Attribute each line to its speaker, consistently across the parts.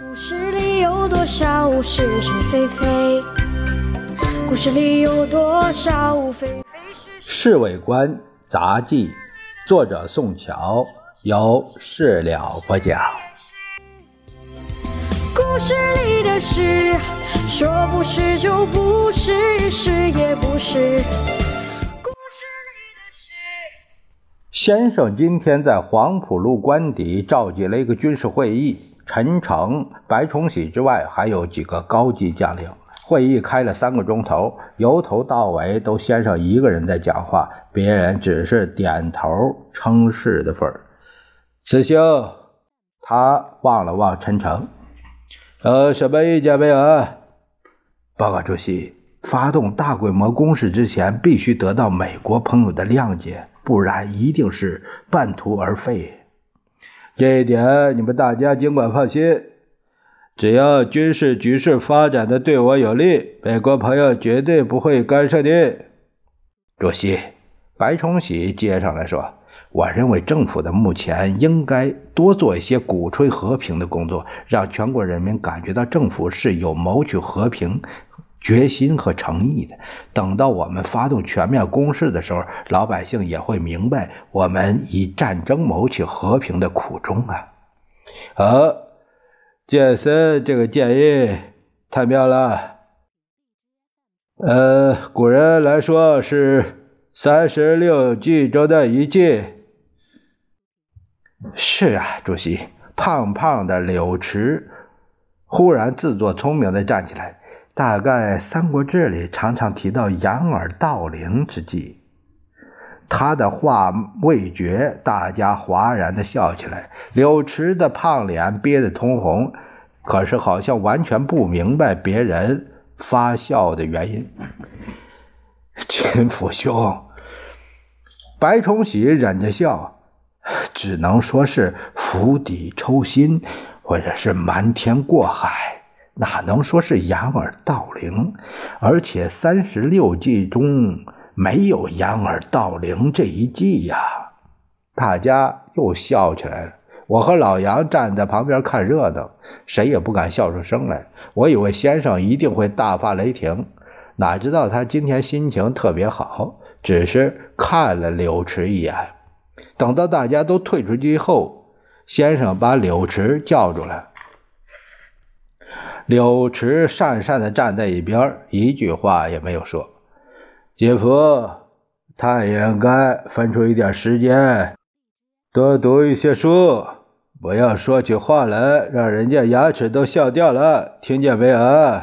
Speaker 1: 故事里有多少是是非非？故事里有多少非非是《
Speaker 2: 侍卫官杂记》，作者宋乔，由事了播讲。
Speaker 1: 故事里的事，说不是就不是，是也不是。故事里的事。
Speaker 2: 先生今天在黄浦路官邸召集了一个军事会议，陈诚、白崇禧之外，还有几个高级将领。会议开了三个钟头，由头到尾都先生一个人在讲话，别人只是点头称是的份儿。师兄，他望了望陈诚，有什么意见没有？报告主席，发动大规模攻势之前，必须得到美国朋友的谅解，不然一定是半途而废。这一点你们大家尽管放心。只要军事局势发展的对我有利，美国朋友绝对不会干涉的。主席，白崇禧接上来说：“我认为政府的目前应该多做一些鼓吹和平的工作，让全国人民感觉到政府是有谋取和平决心和诚意的。等到我们发动全面攻势的时候，老百姓也会明白我们以战争谋取和平的苦衷啊。”好。杰森这个建议太妙了。呃，古人来说是三十六计中的一计。是啊，主席。胖胖的柳池忽然自作聪明的站起来。大概《三国志》里常常提到掩耳盗铃之计。他的话未绝，大家哗然的笑起来。柳池的胖脸憋得通红，可是好像完全不明白别人发笑的原因。秦府兄，白崇禧忍着笑，只能说是釜底抽薪，或者是瞒天过海，哪能说是掩耳盗铃？而且三十六计中。没有掩耳盗铃这一计呀！大家又笑起来了。我和老杨站在旁边看热闹，谁也不敢笑出声来。我以为先生一定会大发雷霆，哪知道他今天心情特别好，只是看了柳池一眼。等到大家都退出去后，先生把柳池叫住了。柳池讪讪地站在一边，一句话也没有说。姐夫，他应该分出一点时间，多读一些书，不要说起话来让人家牙齿都笑掉了，听见没有？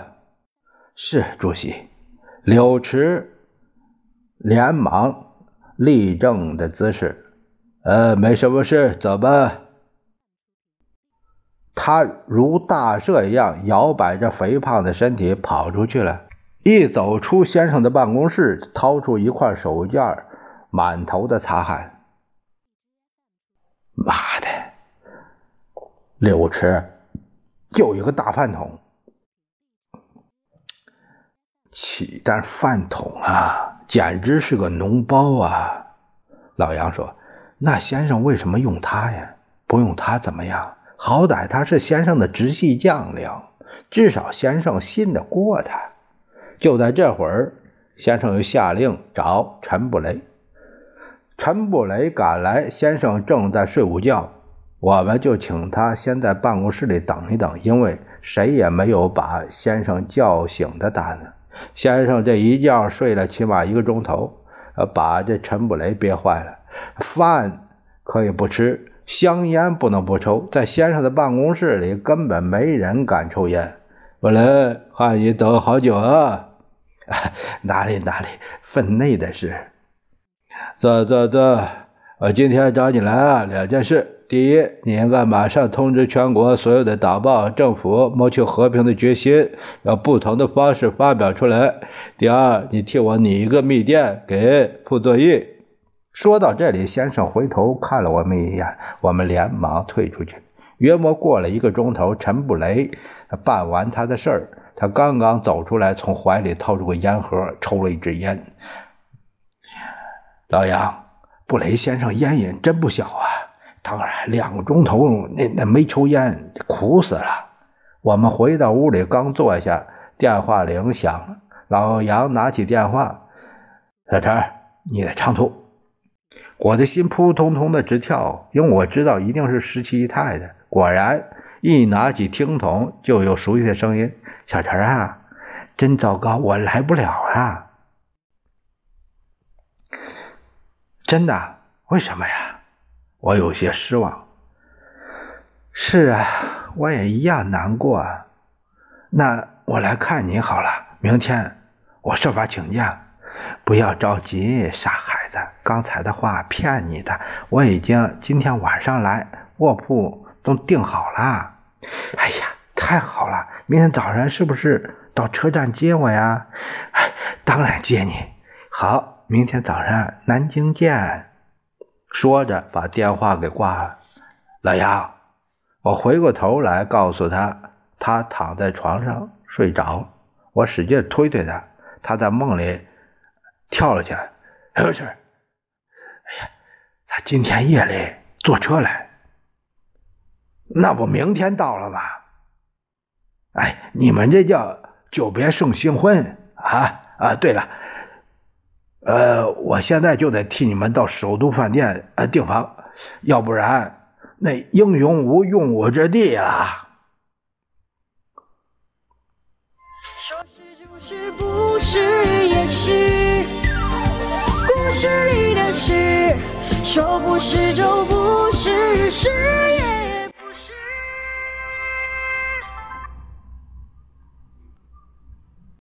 Speaker 2: 是主席。柳池连忙立正的姿势，呃，没什么事，走吧。他如大赦一样摇摆着肥胖的身体跑出去了。一走出先生的办公室，掏出一块手绢，满头的擦汗。妈的，柳池就一个大饭桶，岂但饭桶啊，简直是个脓包啊！老杨说：“那先生为什么用他呀？不用他怎么样？好歹他是先生的直系将领，至少先生信得过他。”就在这会儿，先生又下令找陈布雷。陈布雷赶来，先生正在睡午觉，我们就请他先在办公室里等一等，因为谁也没有把先生叫醒的胆子。先生这一觉睡了起码一个钟头，把这陈布雷憋坏了。饭可以不吃，香烟不能不抽，在先生的办公室里根本没人敢抽烟。布雷，喊你等好久啊！哪里哪里，分内的事。走走走，我今天找你来啊，两件事。第一，你应该马上通知全国所有的党报、政府，谋求和平的决心，用不同的方式发表出来。第二，你替我拟一个密电给傅作义。说到这里，先生回头看了我们一眼，我们连忙退出去。约莫过了一个钟头，陈布雷办完他的事儿。他刚刚走出来，从怀里掏出个烟盒，抽了一支烟。老杨，布雷先生烟瘾真不小啊！当然，两个钟头那那没抽烟，苦死了。我们回到屋里，刚坐下，电话铃响了。老杨拿起电话：“小陈，你在长途。”我的心扑通通的直跳，因为我知道一定是十七姨太太。果然，一拿起听筒，就有熟悉的声音：“小陈啊，真糟糕，我来不了啊！”真的？为什么呀？我有些失望。是啊，我也一样难过。啊那我来看你好了，明天我设法请假。不要着急，傻孩子，刚才的话骗你的。我已经今天晚上来，卧铺都订好了。哎呀，太好了！明天早上是不是到车站接我呀？哎，当然接你。好，明天早上南京见。说着，把电话给挂了。老杨，我回过头来告诉他，他躺在床上睡着。我使劲推推他，他在梦里。跳了起来，今天夜里坐车来，那不明天到了吗？哎，你们这叫久别胜新婚啊啊！对了，呃，我现在就得替你们到首都饭店呃订房，要不然那英雄无用武之地了。
Speaker 1: 说是就是不是也是。说不是就不是，是。